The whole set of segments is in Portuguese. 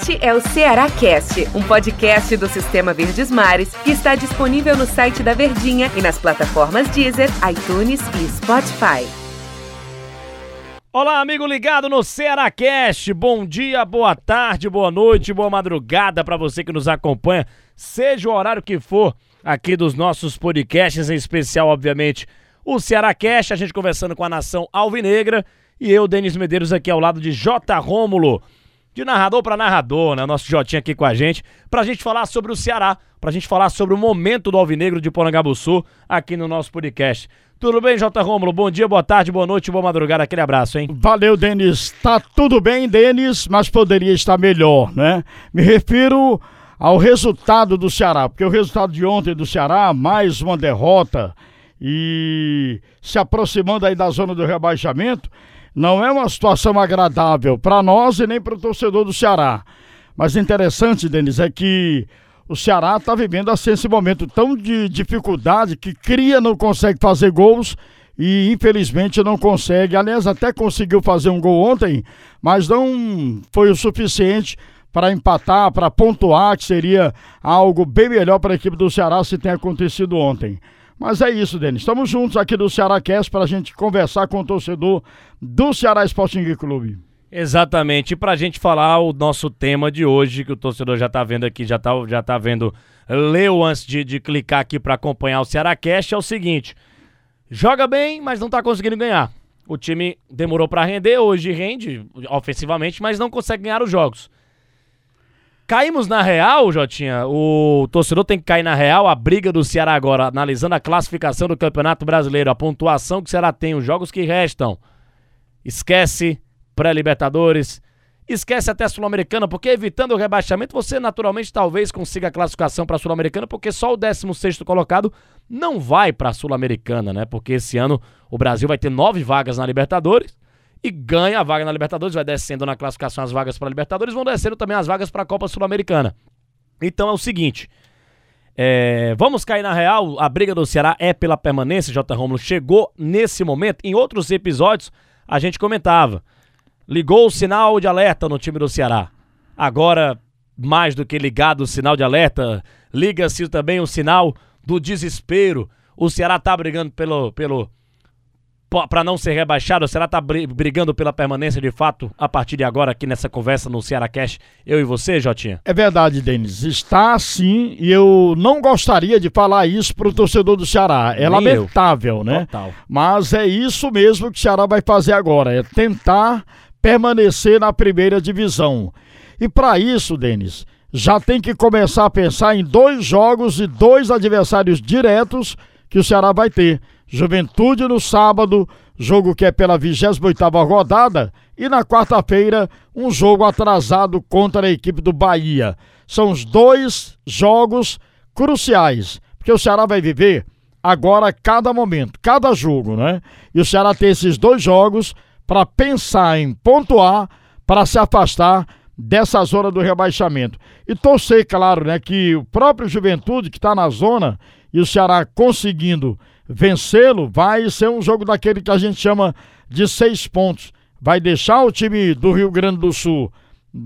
Este é o Ceará Cast, um podcast do Sistema Verdes Mares que está disponível no site da Verdinha e nas plataformas Deezer, iTunes e Spotify. Olá, amigo ligado no Ceará Cast. Bom dia, boa tarde, boa noite, boa madrugada para você que nos acompanha, seja o horário que for aqui dos nossos podcasts, em especial, obviamente, o Ceará Cast, a gente conversando com a nação alvinegra e eu, Denis Medeiros, aqui ao lado de J. Rômulo de narrador para narrador, né? Nosso Jotinha aqui com a gente, pra gente falar sobre o Ceará, pra gente falar sobre o momento do Alvinegro de Porangabuçu aqui no nosso podcast. Tudo bem, J. Rômulo? Bom dia, boa tarde, boa noite, boa madrugada. Aquele abraço, hein? Valeu, Denis. Tá tudo bem, Denis, mas poderia estar melhor, né? Me refiro ao resultado do Ceará, porque o resultado de ontem do Ceará, mais uma derrota e se aproximando aí da zona do rebaixamento, não é uma situação agradável para nós e nem para o torcedor do Ceará. Mas interessante, Denis, é que o Ceará está vivendo assim, esse momento tão de dificuldade que cria, não consegue fazer gols e infelizmente não consegue. Aliás, até conseguiu fazer um gol ontem, mas não foi o suficiente para empatar, para pontuar, que seria algo bem melhor para a equipe do Ceará se tem acontecido ontem. Mas é isso, Denis. Estamos juntos aqui do Ceará Cast para a gente conversar com o torcedor do Ceará Sporting Clube. Exatamente. E para a gente falar o nosso tema de hoje, que o torcedor já está vendo aqui, já está já tá vendo, leu antes de, de clicar aqui para acompanhar o Ceará Cast, é o seguinte: joga bem, mas não está conseguindo ganhar. O time demorou para render, hoje rende ofensivamente, mas não consegue ganhar os jogos. Caímos na real, Jotinha. O torcedor tem que cair na real. A briga do Ceará agora, analisando a classificação do Campeonato Brasileiro, a pontuação que o Ceará tem, os jogos que restam. Esquece pré-Libertadores. Esquece até a Sul-Americana, porque evitando o rebaixamento, você naturalmente talvez consiga a classificação para a Sul-Americana, porque só o 16 colocado não vai para a Sul-Americana, né? Porque esse ano o Brasil vai ter nove vagas na Libertadores e ganha a vaga na Libertadores, vai descendo na classificação as vagas para a Libertadores, vão descendo também as vagas para a Copa Sul-Americana. Então é o seguinte, é, vamos cair na real, a briga do Ceará é pela permanência, J. Romulo chegou nesse momento, em outros episódios a gente comentava, ligou o sinal de alerta no time do Ceará, agora mais do que ligado o sinal de alerta, liga-se também o sinal do desespero, o Ceará tá brigando pelo, pelo para não ser rebaixado? Será que tá brigando pela permanência de fato a partir de agora aqui nessa conversa no Ceará Cash, eu e você, Jotinha? É verdade, Denis. Está sim, e eu não gostaria de falar isso para o torcedor do Ceará. É Nem lamentável, eu. né? Total. Mas é isso mesmo que o Ceará vai fazer agora, é tentar permanecer na primeira divisão. E para isso, Denis, já tem que começar a pensar em dois jogos e dois adversários diretos que o Ceará vai ter. Juventude no sábado, jogo que é pela 28ª rodada, e na quarta-feira, um jogo atrasado contra a equipe do Bahia. São os dois jogos cruciais, porque o Ceará vai viver agora cada momento, cada jogo, né? E o Ceará tem esses dois jogos para pensar em pontuar para se afastar dessa zona do rebaixamento. E torcer, claro, né, que o próprio Juventude que está na zona e o Ceará conseguindo vencê-lo, vai ser um jogo daquele que a gente chama de seis pontos. Vai deixar o time do Rio Grande do Sul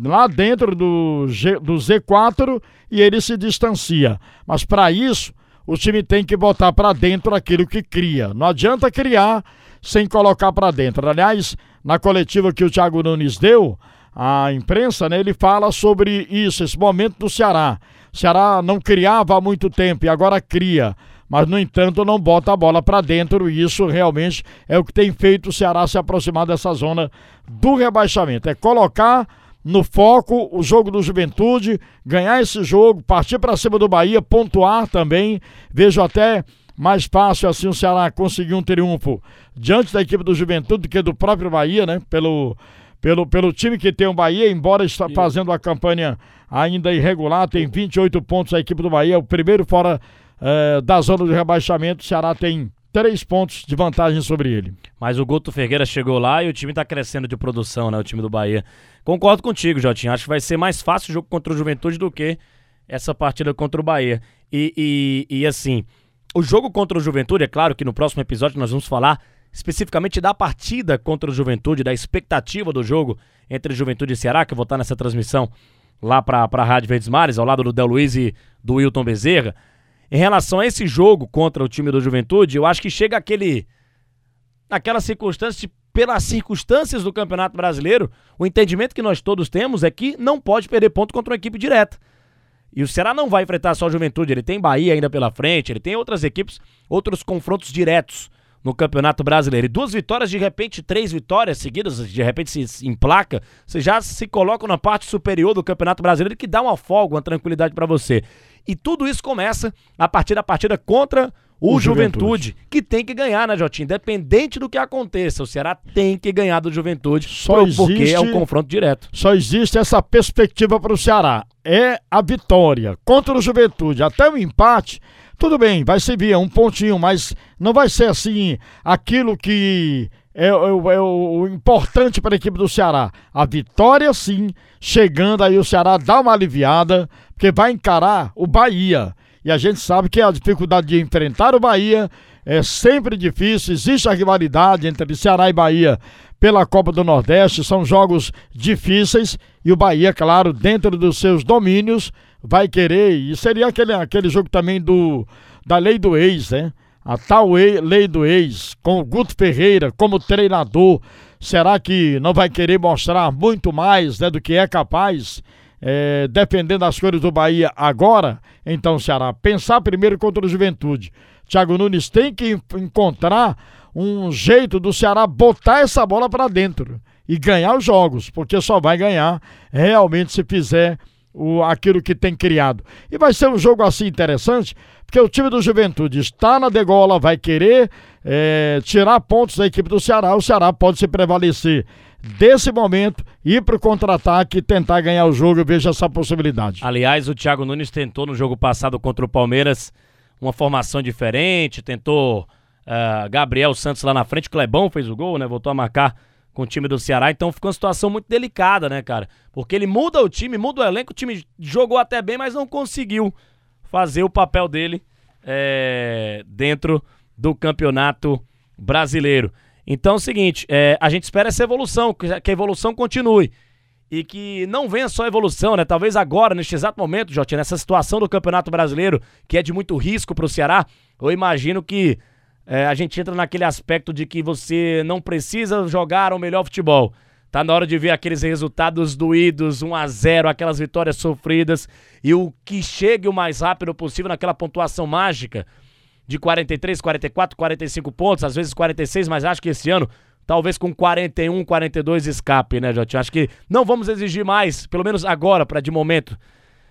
lá dentro do, G, do Z4 e ele se distancia. Mas para isso, o time tem que botar para dentro aquilo que cria. Não adianta criar sem colocar para dentro. Aliás, na coletiva que o Thiago Nunes deu, a imprensa, né, ele fala sobre isso, esse momento do Ceará. O Ceará não criava há muito tempo e agora cria mas no entanto não bota a bola para dentro e isso realmente é o que tem feito o Ceará se aproximar dessa zona do rebaixamento. É colocar no foco o jogo do Juventude, ganhar esse jogo, partir para cima do Bahia, pontuar também. Vejo até mais fácil assim o Ceará conseguir um triunfo diante da equipe do Juventude do que do próprio Bahia, né? Pelo pelo, pelo time que tem o Bahia, embora está fazendo a campanha ainda irregular, tem 28 pontos a equipe do Bahia, o primeiro fora é, da zona de rebaixamento, o Ceará tem três pontos de vantagem sobre ele. Mas o Guto Ferreira chegou lá e o time está crescendo de produção, né? O time do Bahia. Concordo contigo, Jotinho. Acho que vai ser mais fácil o jogo contra o Juventude do que essa partida contra o Bahia. E, e, e assim, o jogo contra o Juventude, é claro que no próximo episódio nós vamos falar especificamente da partida contra o Juventude, da expectativa do jogo entre Juventude e Ceará, que eu vou estar nessa transmissão lá para a Rádio Verdes Mares, ao lado do Del Luiz e do Wilton Bezerra. Em relação a esse jogo contra o time do Juventude, eu acho que chega aquele. naquela circunstância, pelas circunstâncias do Campeonato Brasileiro, o entendimento que nós todos temos é que não pode perder ponto contra uma equipe direta. E o Ceará não vai enfrentar só a Juventude, ele tem Bahia ainda pela frente, ele tem outras equipes, outros confrontos diretos no Campeonato Brasileiro. E duas vitórias, de repente, três vitórias seguidas, de repente se emplaca, você já se coloca na parte superior do Campeonato Brasileiro que dá uma folga, uma tranquilidade para você. E tudo isso começa a partir da partida contra o, o Juventude, Juventude, que tem que ganhar, né, Jotinho? Independente do que aconteça, o Ceará tem que ganhar do Juventude, só existe, porque é um confronto direto. Só existe essa perspectiva para o Ceará. É a vitória contra o Juventude. Até o empate, tudo bem, vai ser via um pontinho, mas não vai ser assim aquilo que é, é, é o importante para a equipe do Ceará. A vitória, sim, chegando aí o Ceará dá uma aliviada, porque vai encarar o Bahia. E a gente sabe que a dificuldade de enfrentar o Bahia é sempre difícil. Existe a rivalidade entre Ceará e Bahia pela Copa do Nordeste. São jogos difíceis e o Bahia, claro, dentro dos seus domínios, vai querer. E seria aquele, aquele jogo também do da lei do ex, né? A tal lei do ex, com o Guto Ferreira como treinador. Será que não vai querer mostrar muito mais né, do que é capaz? é, defendendo as cores do Bahia agora, então Ceará, pensar primeiro contra o Juventude. Thiago Nunes tem que encontrar um jeito do Ceará botar essa bola para dentro e ganhar os jogos, porque só vai ganhar realmente se fizer o, aquilo que tem criado. E vai ser um jogo assim interessante, porque o time do Juventude está na degola, vai querer é, tirar pontos da equipe do Ceará, o Ceará pode se prevalecer desse momento, ir para o contra-ataque e tentar ganhar o jogo. Eu vejo essa possibilidade. Aliás, o Thiago Nunes tentou no jogo passado contra o Palmeiras uma formação diferente, tentou uh, Gabriel Santos lá na frente, Clebão fez o gol, né? Voltou a marcar com o time do Ceará, então ficou uma situação muito delicada, né, cara? Porque ele muda o time, muda o elenco, o time jogou até bem, mas não conseguiu fazer o papel dele é, dentro do campeonato brasileiro. Então é o seguinte, é, a gente espera essa evolução, que a evolução continue. E que não venha só evolução, né? Talvez agora, neste exato momento, Jotinha, nessa situação do Campeonato Brasileiro, que é de muito risco para o Ceará, eu imagino que é, a gente entra naquele aspecto de que você não precisa jogar o melhor futebol. Tá na hora de ver aqueles resultados doídos, 1 a 0 aquelas vitórias sofridas e o que chegue o mais rápido possível naquela pontuação mágica de 43, 44, 45 pontos, às vezes 46, mas acho que esse ano talvez com 41, 42 escape, né, Jotinho? Acho que não vamos exigir mais, pelo menos agora, para de momento,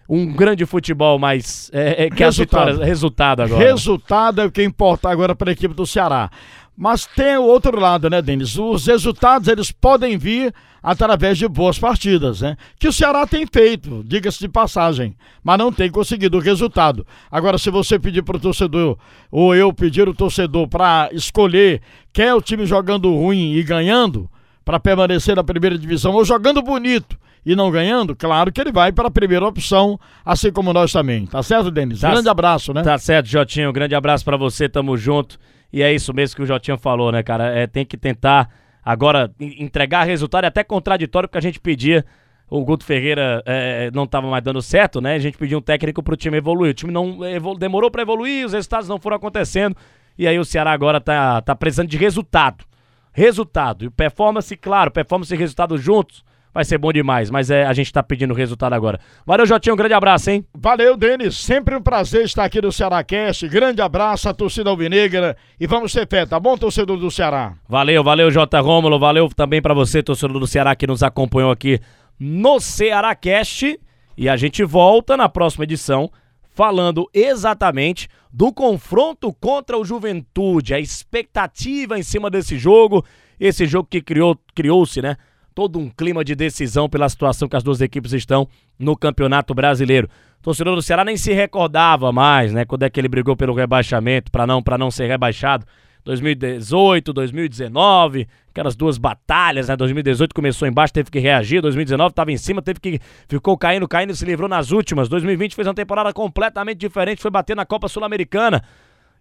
um grande futebol, mas é, é que resultado. as vitórias, resultado agora. Resultado é o que importa agora para a equipe do Ceará. Mas tem o outro lado, né, Denis? Os resultados eles podem vir através de boas partidas, né? Que o Ceará tem feito, diga-se de passagem, mas não tem conseguido o resultado. Agora, se você pedir para o torcedor, ou eu pedir o torcedor para escolher quer o time jogando ruim e ganhando, para permanecer na primeira divisão, ou jogando bonito e não ganhando, claro que ele vai para a primeira opção, assim como nós também. Tá certo, Denis? Tá grande abraço, né? Tá certo, Jotinho. Grande abraço para você, tamo junto. E é isso mesmo que o Jotinho falou, né, cara? É, tem que tentar agora entregar resultado, é até contraditório porque a gente pedia. O Guto Ferreira é, não estava mais dando certo, né? A gente pediu um técnico para o time evoluir. O time não demorou para evoluir, os resultados não foram acontecendo. E aí o Ceará agora tá, tá precisando de resultado. Resultado. E performance, claro, performance e resultado juntos vai ser bom demais. Mas é, a gente tá pedindo resultado agora. Valeu, Jotinho, um grande abraço, hein? Valeu, Denis. Sempre um prazer estar aqui no Ceará Cast. Grande abraço à torcida alvinegra e vamos ter fé, tá bom, torcedor do Ceará? Valeu, valeu, J. Rômulo. Valeu também para você, torcedor do Ceará, que nos acompanhou aqui no Ceará Cast. E a gente volta na próxima edição falando exatamente do confronto contra o Juventude, a expectativa em cima desse jogo, esse jogo que criou criou-se, né? Todo um clima de decisão pela situação que as duas equipes estão no Campeonato Brasileiro. O torcedor do Ceará nem se recordava mais, né, quando é que ele brigou pelo rebaixamento para não para não ser rebaixado. 2018, 2019, aquelas duas batalhas, né? 2018 começou embaixo, teve que reagir, 2019 estava em cima, teve que ficou caindo, caindo se livrou nas últimas. 2020 fez uma temporada completamente diferente, foi bater na Copa Sul-Americana.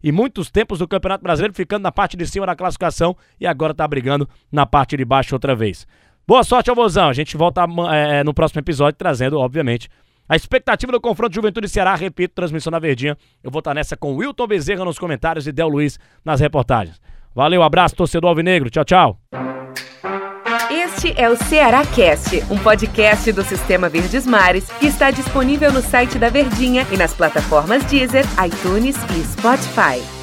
E muitos tempos do Campeonato Brasileiro ficando na parte de cima da classificação e agora está brigando na parte de baixo outra vez. Boa sorte ao. A gente volta é, no próximo episódio trazendo, obviamente, a expectativa do confronto Juventude Ceará, repito, transmissão na Verdinha. Eu vou estar nessa com Wilton Bezerra nos comentários e Del Luiz nas reportagens. Valeu, abraço, torcedor Alvinegro. Tchau, tchau. Este é o Ceará Cast, um podcast do Sistema Verdes Mares que está disponível no site da Verdinha e nas plataformas Deezer, iTunes e Spotify.